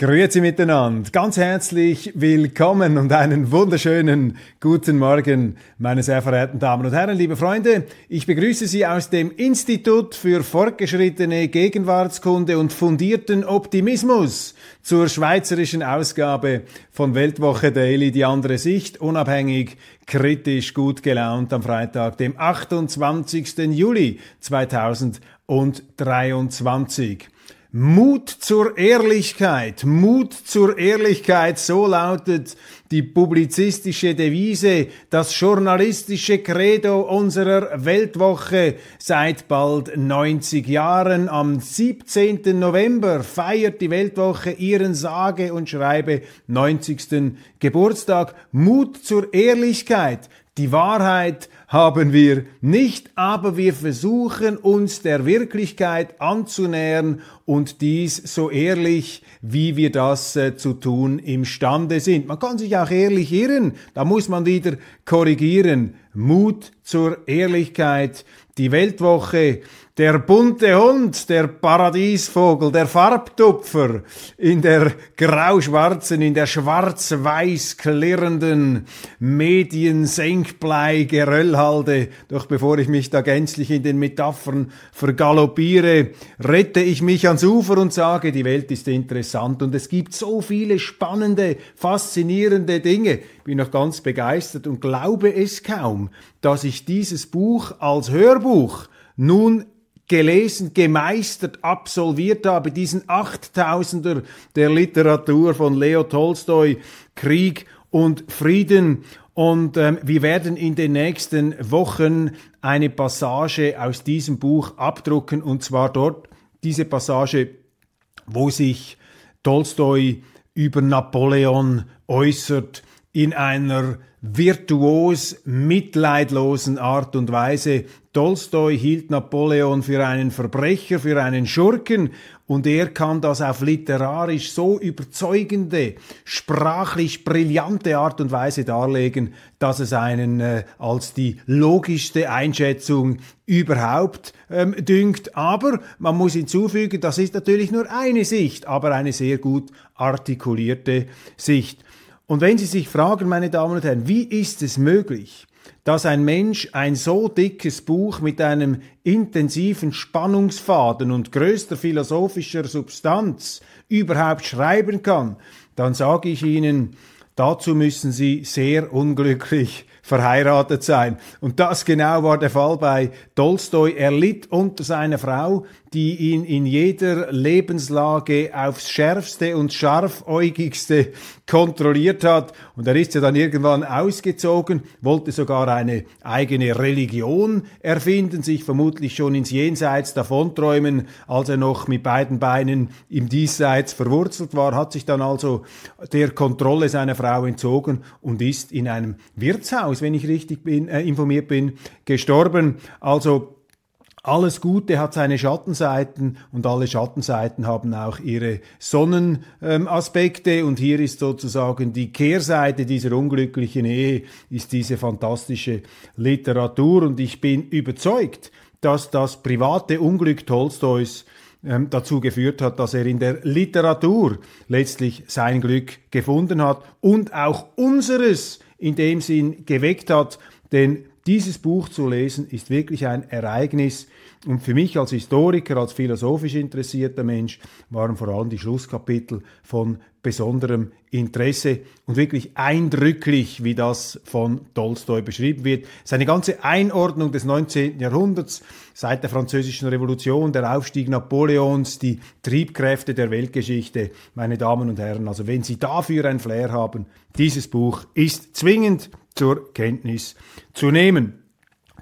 Grüezi miteinander, ganz herzlich willkommen und einen wunderschönen guten Morgen, meine sehr verehrten Damen und Herren, liebe Freunde. Ich begrüße Sie aus dem Institut für fortgeschrittene Gegenwartskunde und fundierten Optimismus zur schweizerischen Ausgabe von Weltwoche Daily, die andere Sicht, unabhängig, kritisch, gut gelaunt am Freitag, dem 28. Juli 2023. Mut zur Ehrlichkeit, Mut zur Ehrlichkeit, so lautet die publizistische Devise, das journalistische Credo unserer Weltwoche seit bald 90 Jahren. Am 17. November feiert die Weltwoche ihren sage und schreibe 90. Geburtstag. Mut zur Ehrlichkeit, die Wahrheit haben wir nicht, aber wir versuchen uns der Wirklichkeit anzunähern und dies so ehrlich, wie wir das äh, zu tun imstande sind. Man kann sich auch ehrlich irren, da muss man wieder korrigieren. Mut zur Ehrlichkeit. Die Weltwoche der bunte Hund, der Paradiesvogel, der Farbtupfer in der grau-schwarzen, in der schwarz-weiß klirrenden Medien-Senkblei-Geröllhalde. Doch bevor ich mich da gänzlich in den Metaphern vergaloppiere, rette ich mich ans Ufer und sage, die Welt ist interessant und es gibt so viele spannende, faszinierende Dinge. Bin noch ganz begeistert und glaube es kaum, dass ich dieses Buch als Hörbuch nun gelesen, gemeistert, absolviert habe, diesen Achttausender der Literatur von Leo Tolstoi, Krieg und Frieden. Und ähm, wir werden in den nächsten Wochen eine Passage aus diesem Buch abdrucken, und zwar dort diese Passage, wo sich Tolstoi über Napoleon äußert in einer virtuos mitleidlosen Art und Weise. Tolstoi hielt Napoleon für einen Verbrecher, für einen Schurken und er kann das auf literarisch so überzeugende, sprachlich brillante Art und Weise darlegen, dass es einen äh, als die logischste Einschätzung überhaupt ähm, dünkt. Aber man muss hinzufügen, das ist natürlich nur eine Sicht, aber eine sehr gut artikulierte Sicht. Und wenn Sie sich fragen, meine Damen und Herren, wie ist es möglich, dass ein Mensch ein so dickes Buch mit einem intensiven Spannungsfaden und größter philosophischer Substanz überhaupt schreiben kann, dann sage ich Ihnen, dazu müssen Sie sehr unglücklich verheiratet sein. Und das genau war der Fall bei Tolstoi. Er litt unter seiner Frau, die ihn in jeder Lebenslage aufs schärfste und scharfäugigste kontrolliert hat. Und er ist ja dann irgendwann ausgezogen, wollte sogar eine eigene Religion erfinden, sich vermutlich schon ins Jenseits davonträumen, als er noch mit beiden Beinen im Diesseits verwurzelt war, hat sich dann also der Kontrolle seiner Frau entzogen und ist in einem Wirtshaus, wenn ich richtig bin, äh, informiert bin, gestorben. Also alles Gute hat seine Schattenseiten und alle Schattenseiten haben auch ihre Sonnenaspekte ähm, und hier ist sozusagen die Kehrseite dieser unglücklichen Ehe, ist diese fantastische Literatur und ich bin überzeugt, dass das private Unglück Tolstois ähm, dazu geführt hat, dass er in der Literatur letztlich sein Glück gefunden hat und auch unseres in dem Sinn geweckt hat, denn dieses Buch zu lesen ist wirklich ein Ereignis, und für mich als Historiker, als philosophisch interessierter Mensch waren vor allem die Schlusskapitel von besonderem Interesse und wirklich eindrücklich, wie das von Tolstoi beschrieben wird. Seine ganze Einordnung des 19. Jahrhunderts, seit der Französischen Revolution, der Aufstieg Napoleons, die Triebkräfte der Weltgeschichte, meine Damen und Herren. Also wenn Sie dafür ein Flair haben, dieses Buch ist zwingend zur Kenntnis zu nehmen.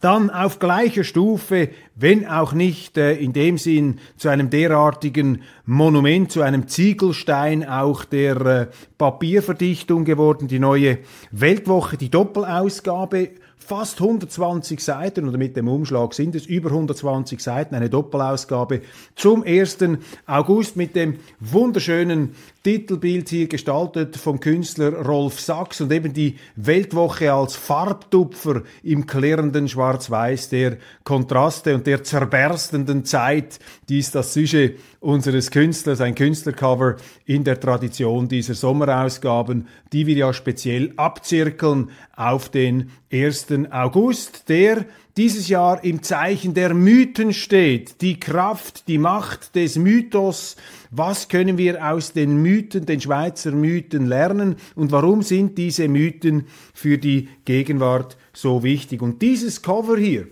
Dann auf gleicher Stufe, wenn auch nicht äh, in dem Sinn zu einem derartigen Monument, zu einem Ziegelstein auch der äh, Papierverdichtung geworden, die neue Weltwoche, die Doppelausgabe fast 120 Seiten oder mit dem Umschlag sind es über 120 Seiten, eine Doppelausgabe zum 1. August mit dem wunderschönen Titelbild hier gestaltet vom Künstler Rolf Sachs und eben die Weltwoche als Farbtupfer im klärenden Schwarz-Weiß der Kontraste und der zerberstenden Zeit, die ist das Sujet unseres Künstlers, ein Künstlercover in der Tradition dieser Sommerausgaben, die wir ja speziell abzirkeln auf den 1. August, der dieses Jahr im Zeichen der Mythen steht, die Kraft, die Macht des Mythos. Was können wir aus den Mythen, den Schweizer Mythen lernen und warum sind diese Mythen für die Gegenwart so wichtig? Und dieses Cover hier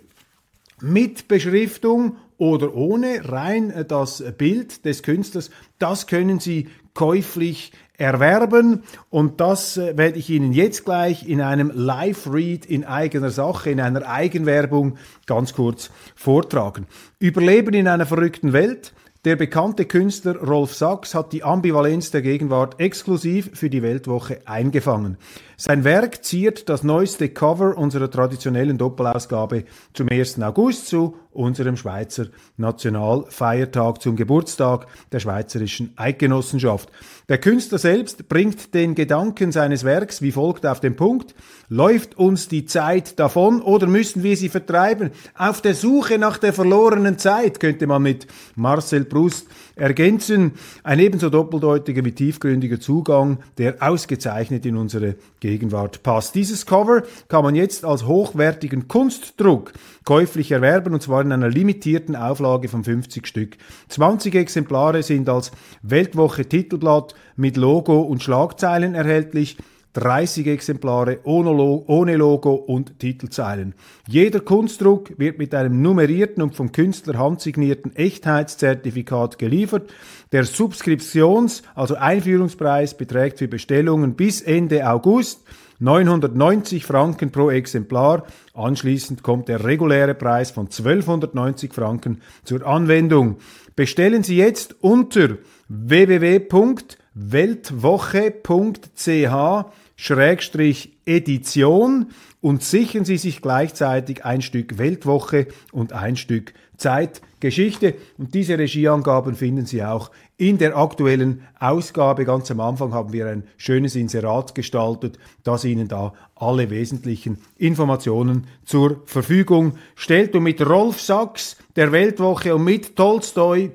mit Beschriftung oder ohne rein das Bild des Künstlers, das können Sie käuflich erwerben und das äh, werde ich Ihnen jetzt gleich in einem Live-Read in eigener Sache, in einer Eigenwerbung ganz kurz vortragen. Überleben in einer verrückten Welt. Der bekannte Künstler Rolf Sachs hat die Ambivalenz der Gegenwart exklusiv für die Weltwoche eingefangen. Sein Werk ziert das neueste Cover unserer traditionellen Doppelausgabe zum 1. August zu unserem Schweizer Nationalfeiertag zum Geburtstag der Schweizerischen Eidgenossenschaft. Der Künstler selbst bringt den Gedanken seines Werks wie folgt auf den Punkt. Läuft uns die Zeit davon oder müssen wir sie vertreiben? Auf der Suche nach der verlorenen Zeit könnte man mit Marcel Proust ergänzen. Ein ebenso doppeldeutiger wie tiefgründiger Zugang, der ausgezeichnet in unsere Gegenwart passt. Dieses Cover kann man jetzt als hochwertigen Kunstdruck käuflich erwerben und zwar in einer limitierten Auflage von 50 Stück. 20 Exemplare sind als Weltwoche Titelblatt mit Logo und Schlagzeilen erhältlich. 30 Exemplare ohne Logo und Titelzeilen. Jeder Kunstdruck wird mit einem nummerierten und vom Künstler handsignierten Echtheitszertifikat geliefert. Der Subskriptions-, also Einführungspreis beträgt für Bestellungen bis Ende August 990 Franken pro Exemplar. Anschließend kommt der reguläre Preis von 1290 Franken zur Anwendung. Bestellen Sie jetzt unter www.weltwoche.ch Schrägstrich Edition und sichern Sie sich gleichzeitig ein Stück Weltwoche und ein Stück Zeitgeschichte. Und diese Regieangaben finden Sie auch in der aktuellen Ausgabe. Ganz am Anfang haben wir ein schönes Inserat gestaltet, das Ihnen da alle wesentlichen Informationen zur Verfügung stellt. Und mit Rolf Sachs der Weltwoche und mit Tolstoi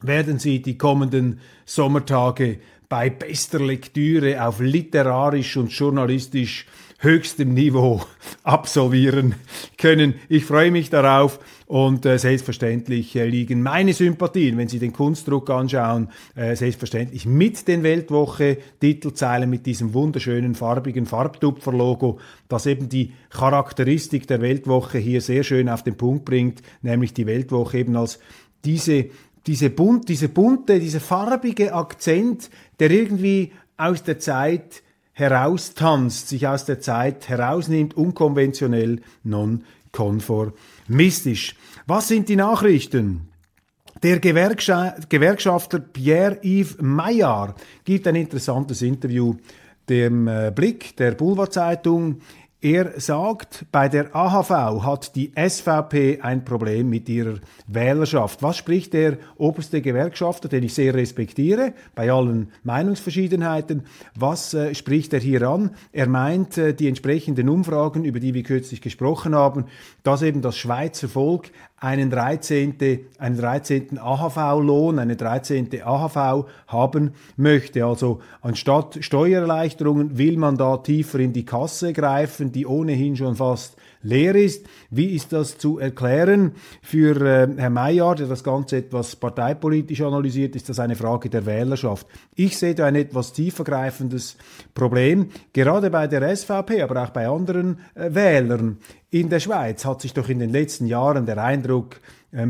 werden Sie die kommenden Sommertage bei bester Lektüre auf literarisch und journalistisch höchstem Niveau absolvieren können. Ich freue mich darauf und äh, selbstverständlich äh, liegen meine Sympathien, wenn Sie den Kunstdruck anschauen, äh, selbstverständlich mit den Weltwoche Titelzeilen mit diesem wunderschönen farbigen Farbtupfer-Logo, das eben die Charakteristik der Weltwoche hier sehr schön auf den Punkt bringt, nämlich die Weltwoche eben als diese diese bunt, diese bunte, dieser farbige Akzent, der irgendwie aus der Zeit heraustanzt, sich aus der Zeit herausnimmt, unkonventionell, non-konformistisch. Was sind die Nachrichten? Der Gewerkschafter Pierre-Yves Maillard gibt ein interessantes Interview dem äh, Blick der Boulevardzeitung. Er sagt, bei der AHV hat die SVP ein Problem mit ihrer Wählerschaft. Was spricht der oberste Gewerkschafter, den ich sehr respektiere, bei allen Meinungsverschiedenheiten? Was äh, spricht er hier an? Er meint, äh, die entsprechenden Umfragen, über die wir kürzlich gesprochen haben, dass eben das Schweizer Volk einen 13. einen 13. AHV-Lohn, eine 13. AHV haben möchte. Also anstatt Steuererleichterungen will man da tiefer in die Kasse greifen, die ohnehin schon fast leer ist. Wie ist das zu erklären? Für äh, Herr Mayer, der das Ganze etwas parteipolitisch analysiert, ist das eine Frage der Wählerschaft. Ich sehe da ein etwas tiefergreifendes Problem, gerade bei der SVP, aber auch bei anderen äh, Wählern. In der Schweiz hat sich doch in den letzten Jahren der Eindruck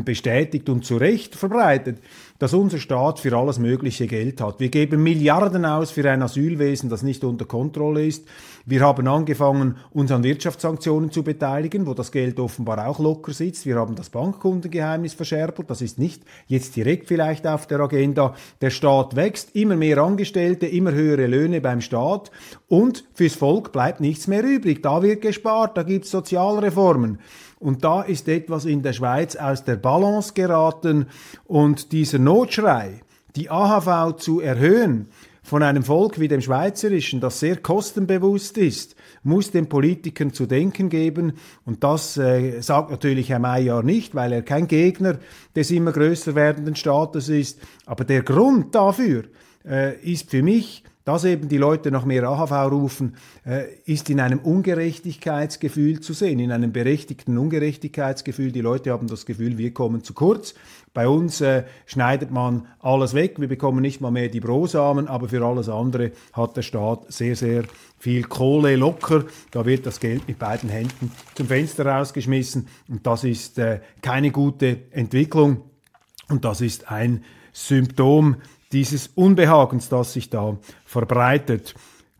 bestätigt und zu Recht verbreitet, dass unser Staat für alles mögliche Geld hat. Wir geben Milliarden aus für ein Asylwesen, das nicht unter Kontrolle ist. Wir haben angefangen, uns an Wirtschaftssanktionen zu beteiligen, wo das Geld offenbar auch locker sitzt. Wir haben das Bankkundengeheimnis verschärft. Das ist nicht jetzt direkt vielleicht auf der Agenda. Der Staat wächst, immer mehr Angestellte, immer höhere Löhne beim Staat und fürs Volk bleibt nichts mehr übrig. Da wird gespart, da gibt es Sozialreformen. Und da ist etwas in der Schweiz aus der Balance geraten und dieser Notschrei, die AHV zu erhöhen, von einem Volk wie dem Schweizerischen, das sehr kostenbewusst ist, muss den Politikern zu denken geben. Und das äh, sagt natürlich Herr Mayer nicht, weil er kein Gegner des immer größer werdenden Staates ist. Aber der Grund dafür äh, ist für mich dass eben die Leute nach mehr AHV rufen, äh, ist in einem Ungerechtigkeitsgefühl zu sehen, in einem berechtigten Ungerechtigkeitsgefühl. Die Leute haben das Gefühl, wir kommen zu kurz. Bei uns äh, schneidet man alles weg, wir bekommen nicht mal mehr die Brosamen, aber für alles andere hat der Staat sehr, sehr viel Kohle locker. Da wird das Geld mit beiden Händen zum Fenster rausgeschmissen und das ist äh, keine gute Entwicklung und das ist ein Symptom dieses Unbehagens, das sich da verbreitet.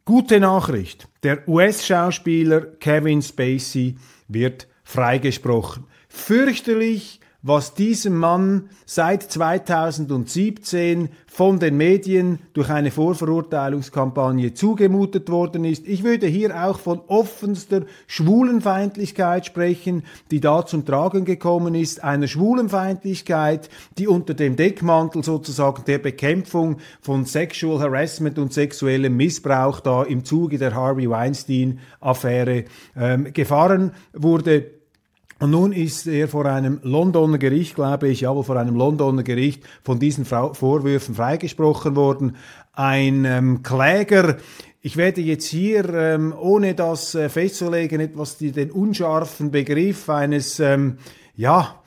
Gute Nachricht, der US-Schauspieler Kevin Spacey wird freigesprochen. Fürchterlich was diesem Mann seit 2017 von den Medien durch eine Vorverurteilungskampagne zugemutet worden ist. Ich würde hier auch von offenster Schwulenfeindlichkeit sprechen, die da zum Tragen gekommen ist, einer Schwulenfeindlichkeit, die unter dem Deckmantel sozusagen der Bekämpfung von Sexual Harassment und sexuellem Missbrauch da im Zuge der Harvey Weinstein-Affäre ähm, gefahren wurde. Und nun ist er vor einem Londoner Gericht, glaube ich, ja, wohl vor einem Londoner Gericht von diesen Vorwürfen freigesprochen worden. Ein ähm, Kläger, ich werde jetzt hier, ähm, ohne das äh, festzulegen, etwas die, den unscharfen Begriff eines, ähm, ja,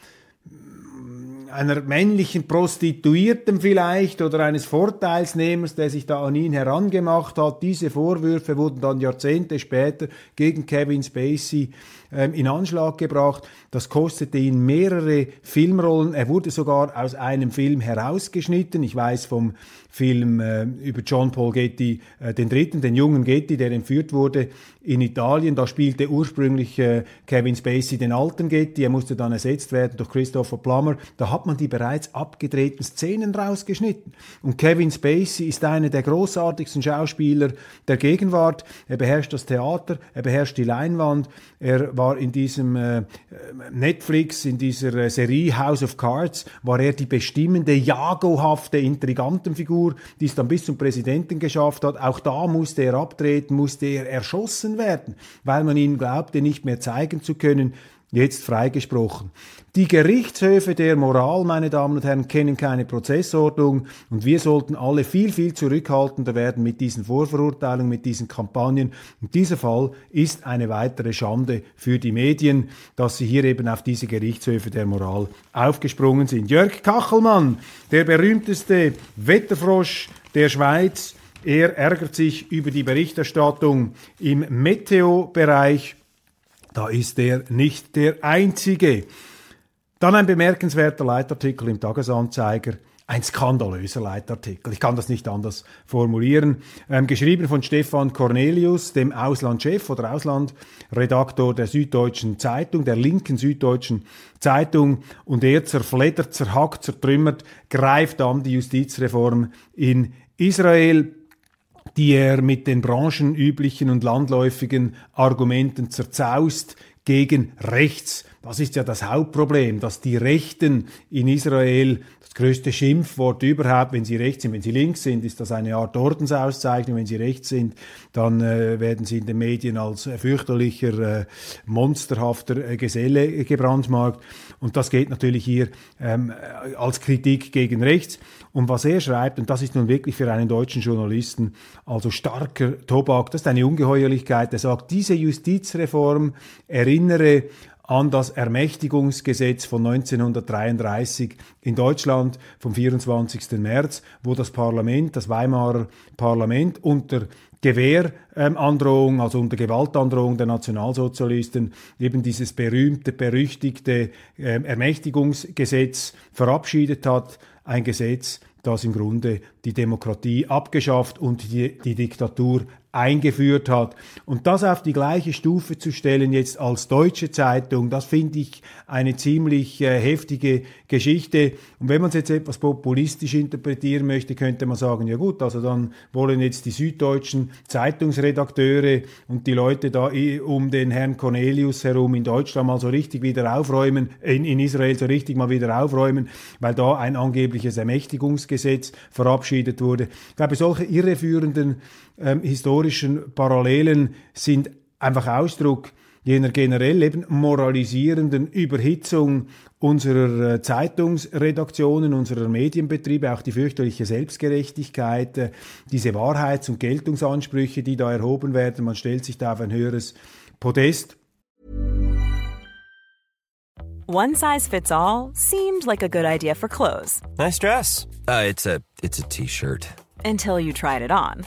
einer männlichen Prostituierten vielleicht oder eines Vorteilsnehmers, der sich da an ihn herangemacht hat. Diese Vorwürfe wurden dann Jahrzehnte später gegen Kevin Spacey ähm, in Anschlag gebracht. Das kostete ihn mehrere Filmrollen. Er wurde sogar aus einem Film herausgeschnitten. Ich weiß vom Film äh, über John Paul Getty, äh, den dritten, den jungen Getty, der entführt wurde in Italien. Da spielte ursprünglich äh, Kevin Spacey den alten Getty. Er musste dann ersetzt werden durch Christopher Plummer. Da hat man die bereits abgedrehten Szenen rausgeschnitten. Und Kevin Spacey ist einer der großartigsten Schauspieler der Gegenwart. Er beherrscht das Theater, er beherrscht die Leinwand. Er war in diesem äh, Netflix, in dieser äh, Serie House of Cards, war er die bestimmende, jagohafte Intrigantenfigur, die es dann bis zum Präsidenten geschafft hat. Auch da musste er abtreten, musste er erschossen werden, weil man ihm glaubte, nicht mehr zeigen zu können, jetzt freigesprochen. Die Gerichtshöfe der Moral, meine Damen und Herren, kennen keine Prozessordnung und wir sollten alle viel, viel zurückhaltender werden mit diesen Vorverurteilungen, mit diesen Kampagnen. Und dieser Fall ist eine weitere Schande für die Medien, dass sie hier eben auf diese Gerichtshöfe der Moral aufgesprungen sind. Jörg Kachelmann, der berühmteste Wetterfrosch der Schweiz, er ärgert sich über die Berichterstattung im Meteo-Bereich da ist er nicht der Einzige. Dann ein bemerkenswerter Leitartikel im Tagesanzeiger. Ein skandalöser Leitartikel. Ich kann das nicht anders formulieren. Ähm, geschrieben von Stefan Cornelius, dem Auslandchef oder Auslandredaktor der Süddeutschen Zeitung, der linken Süddeutschen Zeitung. Und er zerfleddert, zerhackt, zertrümmert, greift an die Justizreform in Israel die er mit den branchenüblichen und landläufigen Argumenten zerzaust gegen rechts. Das ist ja das Hauptproblem, dass die Rechten in Israel das größte Schimpfwort überhaupt, wenn sie rechts sind. Wenn sie links sind, ist das eine Art Ordensauszeichnung. Wenn sie rechts sind, dann äh, werden sie in den Medien als äh, fürchterlicher, äh, monsterhafter äh, Geselle gebrandmarkt. Und das geht natürlich hier ähm, als Kritik gegen rechts. Und was er schreibt, und das ist nun wirklich für einen deutschen Journalisten also starker Tobak, das ist eine Ungeheuerlichkeit. Er sagt, diese Justizreform erinnere an das Ermächtigungsgesetz von 1933 in Deutschland vom 24. März, wo das Parlament, das Weimarer Parlament unter Gewehrandrohung, ähm, also unter Gewaltandrohung der Nationalsozialisten, eben dieses berühmte, berüchtigte ähm, Ermächtigungsgesetz verabschiedet hat. Ein Gesetz, das im Grunde die Demokratie abgeschafft und die, die Diktatur eingeführt hat. Und das auf die gleiche Stufe zu stellen jetzt als deutsche Zeitung, das finde ich eine ziemlich äh, heftige Geschichte. Und wenn man es jetzt etwas populistisch interpretieren möchte, könnte man sagen, ja gut, also dann wollen jetzt die süddeutschen Zeitungsredakteure und die Leute da um den Herrn Cornelius herum in Deutschland mal so richtig wieder aufräumen, in, in Israel so richtig mal wieder aufräumen, weil da ein angebliches Ermächtigungsgesetz verabschiedet wurde. Ich glaube, solche irreführenden ähm, historischen Parallelen sind einfach Ausdruck jener generell eben moralisierenden Überhitzung unserer äh, Zeitungsredaktionen, unserer Medienbetriebe, auch die fürchterliche Selbstgerechtigkeit, äh, diese Wahrheits- und Geltungsansprüche, die da erhoben werden. Man stellt sich da auf ein höheres Podest. One size fits all seemed like a good idea for clothes. Nice dress. Uh, it's a T-shirt. Until you tried it on.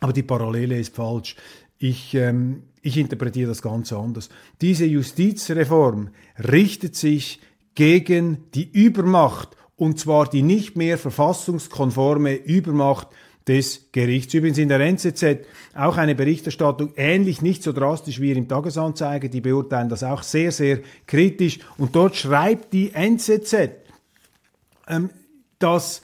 Aber die Parallele ist falsch. Ich, ähm, ich interpretiere das ganz anders. Diese Justizreform richtet sich gegen die Übermacht, und zwar die nicht mehr verfassungskonforme Übermacht des Gerichts. Übrigens in der NZZ auch eine Berichterstattung ähnlich, nicht so drastisch wie im Tagesanzeiger, die beurteilen das auch sehr, sehr kritisch. Und dort schreibt die NZZ, ähm, dass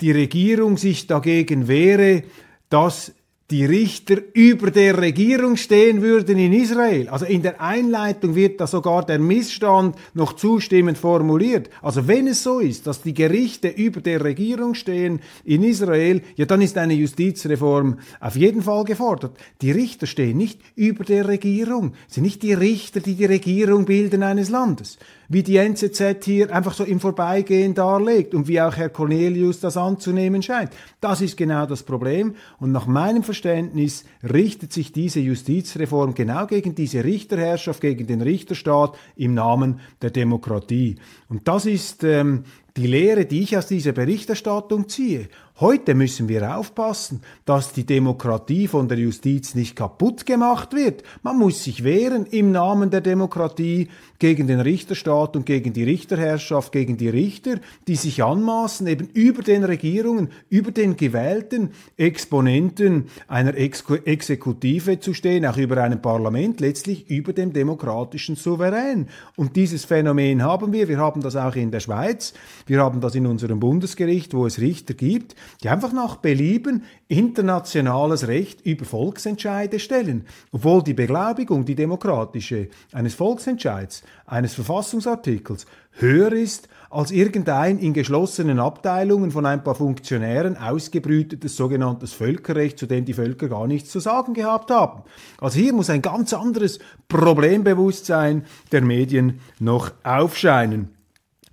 die Regierung sich dagegen wehre, dass die Richter über der Regierung stehen würden in Israel. Also in der Einleitung wird da sogar der Missstand noch zustimmend formuliert. Also wenn es so ist, dass die Gerichte über der Regierung stehen in Israel, ja dann ist eine Justizreform auf jeden Fall gefordert. Die Richter stehen nicht über der Regierung, es sind nicht die Richter, die die Regierung bilden eines Landes wie die NZZ hier einfach so im Vorbeigehen darlegt und wie auch Herr Cornelius das anzunehmen scheint. Das ist genau das Problem und nach meinem Verständnis richtet sich diese Justizreform genau gegen diese Richterherrschaft, gegen den Richterstaat im Namen der Demokratie. Und das ist ähm, die Lehre, die ich aus dieser Berichterstattung ziehe. Heute müssen wir aufpassen, dass die Demokratie von der Justiz nicht kaputt gemacht wird. Man muss sich wehren im Namen der Demokratie gegen den Richterstaat und gegen die Richterherrschaft, gegen die Richter, die sich anmaßen, eben über den Regierungen, über den gewählten Exponenten einer Ex Exekutive zu stehen, auch über einem Parlament, letztlich über dem demokratischen Souverän. Und dieses Phänomen haben wir. Wir haben das auch in der Schweiz. Wir haben das in unserem Bundesgericht, wo es Richter gibt, die einfach nach Belieben internationales Recht über Volksentscheide stellen, obwohl die Beglaubigung, die demokratische, eines Volksentscheids, eines Verfassungsartikels höher ist als irgendein in geschlossenen Abteilungen von ein paar Funktionären ausgebrütetes sogenanntes Völkerrecht, zu dem die Völker gar nichts zu sagen gehabt haben. Also hier muss ein ganz anderes Problembewusstsein der Medien noch aufscheinen.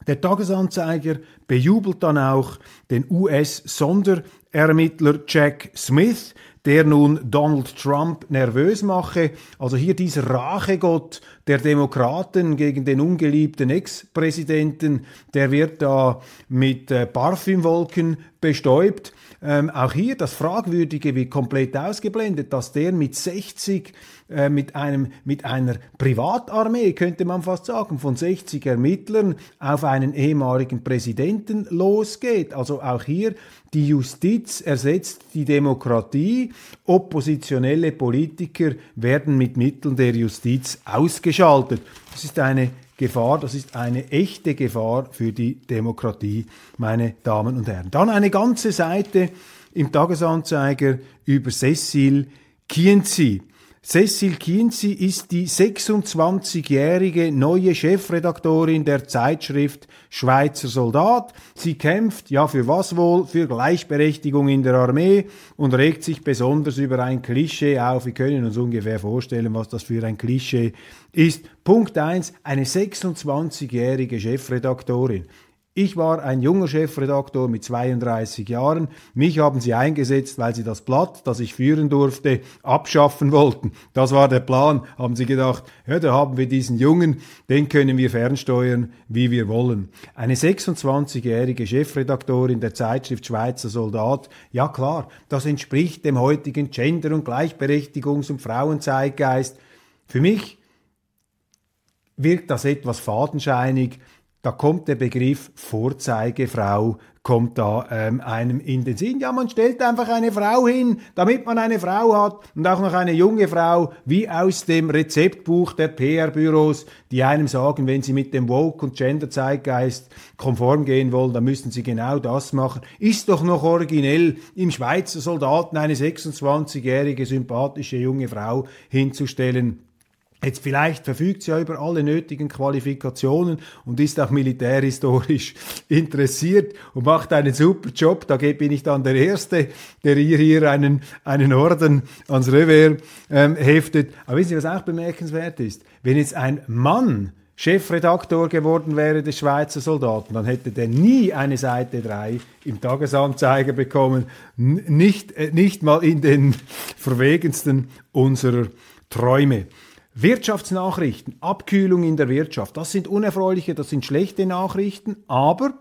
Der Tagesanzeiger bejubelt dann auch den US-Sonderermittler Jack Smith, der nun Donald Trump nervös mache. Also hier dieser Rachegott der Demokraten gegen den ungeliebten Ex-Präsidenten, der wird da mit äh, Parfümwolken bestäubt. Ähm, auch hier das Fragwürdige wird komplett ausgeblendet, dass der mit 60, äh, mit, einem, mit einer Privatarmee, könnte man fast sagen, von 60 Ermittlern auf einen ehemaligen Präsidenten losgeht. Also auch hier die Justiz ersetzt die Demokratie. Oppositionelle Politiker werden mit Mitteln der Justiz ausgeschaltet. Das ist eine Gefahr, das ist eine echte Gefahr für die Demokratie, meine Damen und Herren. Dann eine ganze Seite im Tagesanzeiger über Cecil Kienzi. Cecil Kienzi ist die 26-jährige neue Chefredaktorin der Zeitschrift Schweizer Soldat. Sie kämpft, ja für was wohl, für Gleichberechtigung in der Armee und regt sich besonders über ein Klischee auf. Wir können uns ungefähr vorstellen, was das für ein Klischee ist. Punkt eins: eine 26-jährige Chefredaktorin. Ich war ein junger Chefredaktor mit 32 Jahren. Mich haben sie eingesetzt, weil sie das Blatt, das ich führen durfte, abschaffen wollten. Das war der Plan. Haben sie gedacht, ja, da haben wir diesen Jungen, den können wir fernsteuern, wie wir wollen. Eine 26-jährige Chefredaktorin der Zeitschrift Schweizer Soldat. Ja klar, das entspricht dem heutigen Gender- und Gleichberechtigungs- und Frauenzeitgeist. Für mich wirkt das etwas fadenscheinig da kommt der Begriff Vorzeigefrau, kommt da ähm, einem in den Sinn. Ja, man stellt einfach eine Frau hin, damit man eine Frau hat und auch noch eine junge Frau, wie aus dem Rezeptbuch der PR-Büros, die einem sagen, wenn sie mit dem Woke- und Gender-Zeitgeist konform gehen wollen, dann müssen sie genau das machen. Ist doch noch originell, im Schweizer Soldaten eine 26-jährige sympathische junge Frau hinzustellen Jetzt vielleicht verfügt sie ja über alle nötigen Qualifikationen und ist auch militärhistorisch interessiert und macht einen super Job. Da bin ich dann der Erste, der ihr hier einen, einen Orden ans Revers ähm, heftet. Aber wissen Sie, was auch bemerkenswert ist? Wenn jetzt ein Mann Chefredaktor geworden wäre des Schweizer Soldaten, dann hätte der nie eine Seite 3 im Tagesanzeiger bekommen. nicht, äh, nicht mal in den verwegensten unserer Träume. Wirtschaftsnachrichten, Abkühlung in der Wirtschaft, das sind unerfreuliche, das sind schlechte Nachrichten, aber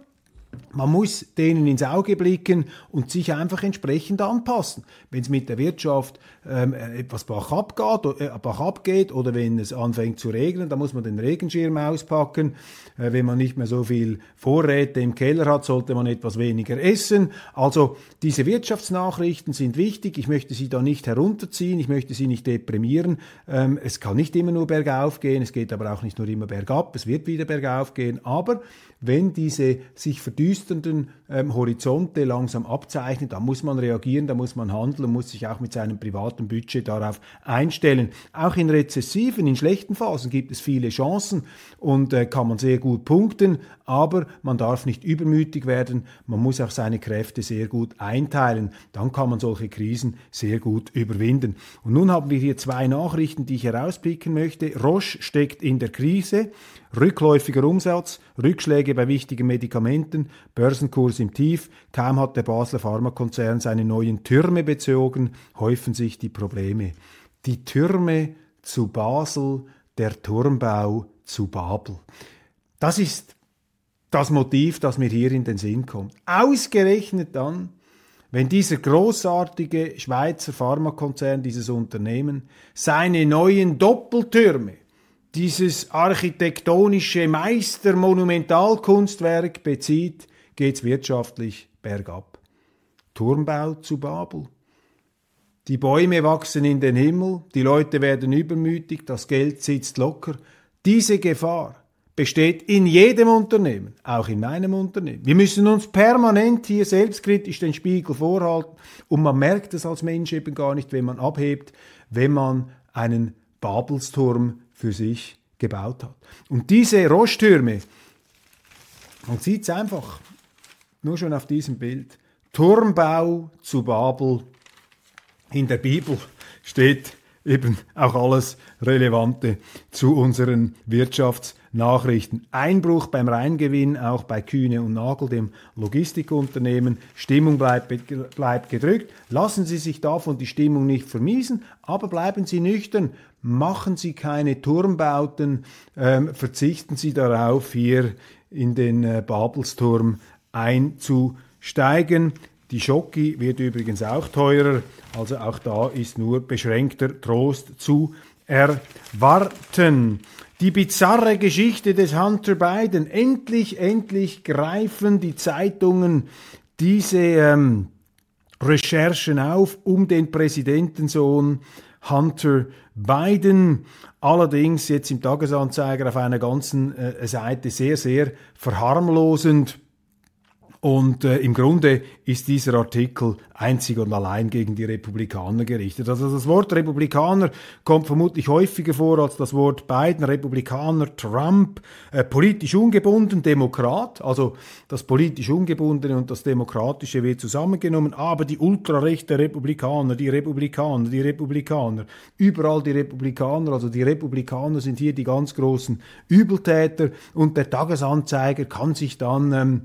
man muss denen ins Auge blicken und sich einfach entsprechend anpassen. Wenn es mit der Wirtschaft ähm, etwas bachab geht, äh, bachab geht oder wenn es anfängt zu regnen, dann muss man den Regenschirm auspacken. Äh, wenn man nicht mehr so viel Vorräte im Keller hat, sollte man etwas weniger essen. Also diese Wirtschaftsnachrichten sind wichtig. Ich möchte sie da nicht herunterziehen, ich möchte sie nicht deprimieren. Ähm, es kann nicht immer nur bergauf gehen, es geht aber auch nicht nur immer bergab, es wird wieder bergauf gehen. Aber wenn diese sich verdüsternden ähm, Horizonte langsam abzeichnen, dann muss man reagieren, da muss man handeln muss sich auch mit seinem privaten Budget darauf einstellen. Auch in rezessiven, in schlechten Phasen gibt es viele Chancen und äh, kann man sehr gut punkten, aber man darf nicht übermütig werden, man muss auch seine Kräfte sehr gut einteilen, dann kann man solche Krisen sehr gut überwinden. Und nun haben wir hier zwei Nachrichten, die ich herauspicken möchte. Roche steckt in der Krise, rückläufiger Umsatz, Rückschläge bei wichtigen Medikamenten, Börsenkurs im Tief, kaum hat der Basler Pharmakonzern seine neuen Türme bezogen, häufen sich die Probleme. Die Türme zu Basel, der Turmbau zu Babel. Das ist das Motiv, das mir hier in den Sinn kommt. Ausgerechnet dann, wenn dieser großartige Schweizer Pharmakonzern, dieses Unternehmen, seine neuen Doppeltürme, dieses architektonische Meistermonumentalkunstwerk bezieht, geht's wirtschaftlich bergab. Turmbau zu Babel. Die Bäume wachsen in den Himmel, die Leute werden übermütig, das Geld sitzt locker. Diese Gefahr besteht in jedem Unternehmen, auch in meinem Unternehmen. Wir müssen uns permanent hier selbstkritisch den Spiegel vorhalten und man merkt es als Mensch eben gar nicht, wenn man abhebt, wenn man einen Babelsturm für sich gebaut hat. Und diese Rosttürme, man sieht es einfach, nur schon auf diesem Bild, Turmbau zu Babel, in der Bibel steht eben auch alles Relevante zu unseren Wirtschaftsnachrichten. Einbruch beim Reingewinn, auch bei Kühne und Nagel, dem Logistikunternehmen. Stimmung bleibt, bleibt gedrückt. Lassen Sie sich davon die Stimmung nicht vermiesen, aber bleiben Sie nüchtern. Machen Sie keine Turmbauten, ähm, verzichten Sie darauf, hier in den äh, Babelsturm einzusteigen. Die Schocki wird übrigens auch teurer, also auch da ist nur beschränkter Trost zu erwarten. Die bizarre Geschichte des Hunter Biden. Endlich, endlich greifen die Zeitungen diese ähm, Recherchen auf um den Präsidentensohn Hunter Biden. Allerdings jetzt im Tagesanzeiger auf einer ganzen äh, Seite sehr, sehr verharmlosend. Und äh, im Grunde ist dieser Artikel einzig und allein gegen die Republikaner gerichtet. Also das Wort Republikaner kommt vermutlich häufiger vor als das Wort Biden, Republikaner, Trump, äh, politisch ungebunden, Demokrat, also das politisch ungebundene und das demokratische wird zusammengenommen, aber die ultrarechte Republikaner, die Republikaner, die Republikaner, überall die Republikaner, also die Republikaner sind hier die ganz großen Übeltäter und der Tagesanzeiger kann sich dann ähm,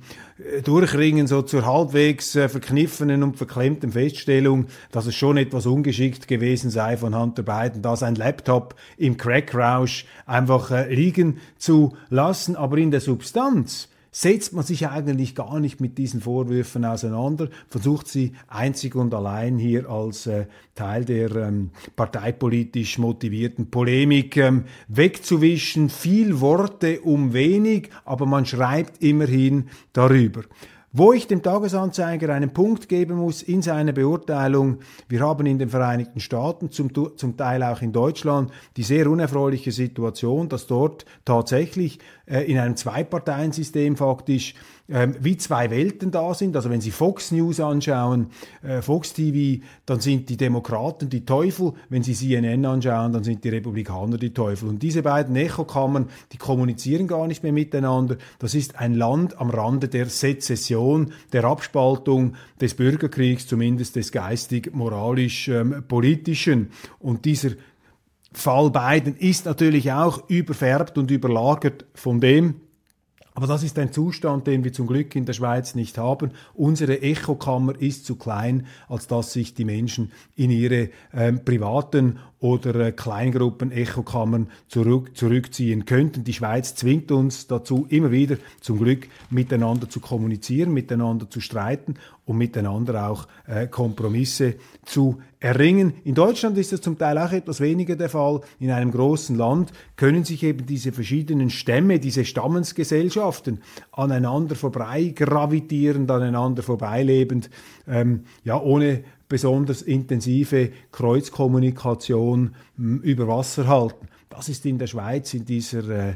durchringen so zur halbwegs äh, verkniffenen und verklemmten Feststellung, dass es schon etwas ungeschickt gewesen sei von Hunter Biden, da sein Laptop im Crackrausch einfach äh, liegen zu lassen. Aber in der Substanz setzt man sich eigentlich gar nicht mit diesen Vorwürfen auseinander, versucht sie einzig und allein hier als äh, Teil der ähm, parteipolitisch motivierten Polemik ähm, wegzuwischen. Viel Worte um wenig, aber man schreibt immerhin darüber. Wo ich dem Tagesanzeiger einen Punkt geben muss in seiner Beurteilung, wir haben in den Vereinigten Staaten, zum, zum Teil auch in Deutschland, die sehr unerfreuliche Situation, dass dort tatsächlich äh, in einem Zwei-Parteien-System faktisch ähm, wie zwei Welten da sind. Also wenn Sie Fox News anschauen, äh, Fox TV, dann sind die Demokraten die Teufel. Wenn Sie CNN anschauen, dann sind die Republikaner die Teufel. Und diese beiden Echokammern, die kommunizieren gar nicht mehr miteinander. Das ist ein Land am Rande der Sezession, der Abspaltung des Bürgerkriegs, zumindest des geistig-moralisch-politischen. Ähm, und dieser Fall Biden ist natürlich auch überfärbt und überlagert von dem, aber das ist ein Zustand, den wir zum Glück in der Schweiz nicht haben. Unsere Echokammer ist zu klein, als dass sich die Menschen in ihre äh, privaten oder äh, Kleingruppen, Echokammern zurück, zurückziehen könnten. Die Schweiz zwingt uns dazu, immer wieder zum Glück miteinander zu kommunizieren, miteinander zu streiten und miteinander auch äh, Kompromisse zu erringen. In Deutschland ist das zum Teil auch etwas weniger der Fall. In einem großen Land können sich eben diese verschiedenen Stämme, diese Stammensgesellschaften aneinander vorbei gravitierend, aneinander vorbeilebend, ähm, ja, ohne besonders intensive Kreuzkommunikation hm, über Wasser halten. Das ist in der Schweiz, in dieser äh,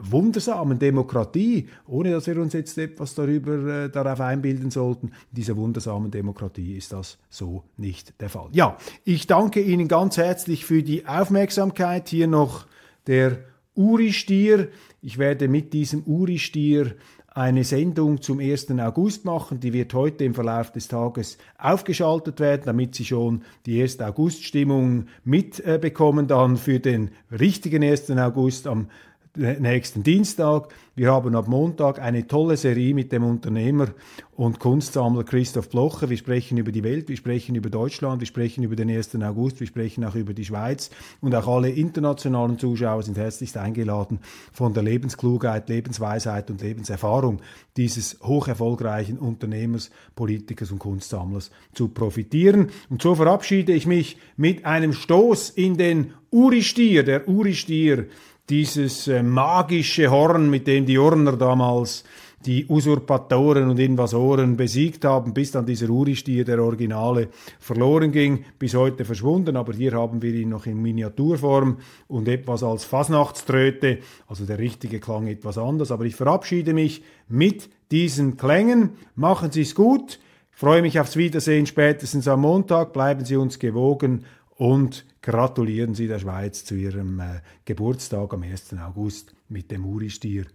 wundersamen Demokratie, ohne dass wir uns jetzt etwas darüber, äh, darauf einbilden sollten, in dieser wundersamen Demokratie ist das so nicht der Fall. Ja, ich danke Ihnen ganz herzlich für die Aufmerksamkeit. Hier noch der Uri-Stier. Ich werde mit diesem Uri-Stier eine Sendung zum 1. August machen. Die wird heute im Verlauf des Tages aufgeschaltet werden, damit Sie schon die 1. August-Stimmung mitbekommen dann für den richtigen 1. August am nächsten Dienstag. Wir haben ab Montag eine tolle Serie mit dem Unternehmer und Kunstsammler Christoph Blocher. Wir sprechen über die Welt, wir sprechen über Deutschland, wir sprechen über den 1. August, wir sprechen auch über die Schweiz und auch alle internationalen Zuschauer sind herzlichst eingeladen, von der Lebensklugheit, Lebensweisheit und Lebenserfahrung dieses hoch erfolgreichen Unternehmers, Politikers und Kunstsammlers zu profitieren. Und so verabschiede ich mich mit einem Stoß in den Uri-Stier, der Uri-Stier dieses äh, magische Horn, mit dem die Urner damals die Usurpatoren und Invasoren besiegt haben, bis dann dieser Uristier, der Originale, verloren ging, bis heute verschwunden, aber hier haben wir ihn noch in Miniaturform und etwas als Fasnachtströte, also der richtige Klang etwas anders, aber ich verabschiede mich mit diesen Klängen, machen Sie es gut, freue mich aufs Wiedersehen spätestens am Montag, bleiben Sie uns gewogen und gratulieren Sie der Schweiz zu ihrem äh, Geburtstag am 1. August mit dem Uristier.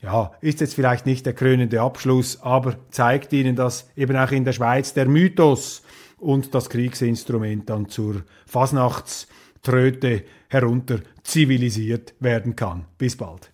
Ja, ist jetzt vielleicht nicht der krönende Abschluss, aber zeigt Ihnen, dass eben auch in der Schweiz der Mythos und das Kriegsinstrument dann zur Fasnachtströte herunter zivilisiert werden kann. Bis bald.